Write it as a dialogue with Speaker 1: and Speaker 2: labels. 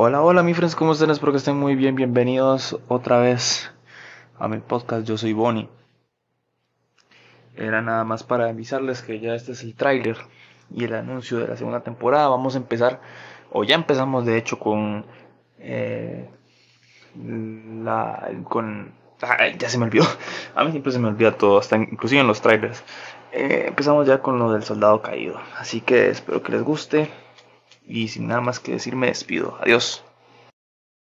Speaker 1: Hola, hola, mi friends, ¿cómo están? Espero que estén muy bien. Bienvenidos otra vez a mi podcast. Yo soy Bonnie. Era nada más para avisarles que ya este es el tráiler y el anuncio de la segunda temporada. Vamos a empezar, o ya empezamos de hecho con eh, la con ya se me olvidó. A mí siempre se me olvida todo, hasta inclusive en los trailers. Eh, empezamos ya con lo del soldado caído. Así que espero que les guste. Y sin nada más que decir, me despido. Adiós.